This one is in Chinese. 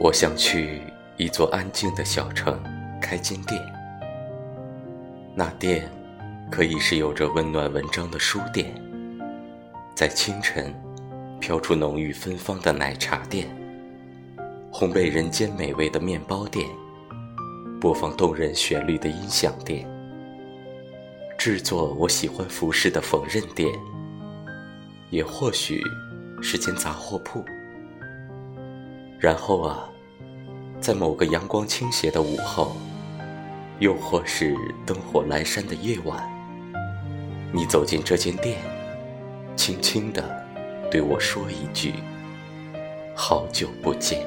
我想去一座安静的小城开间店，那店可以是有着温暖文章的书店，在清晨飘出浓郁芬芳的奶茶店，烘焙人间美味的面包店，播放动人旋律的音响店，制作我喜欢服饰的缝纫店，也或许是间杂货铺。然后啊，在某个阳光倾斜的午后，又或是灯火阑珊的夜晚，你走进这间店，轻轻地对我说一句：“好久不见。”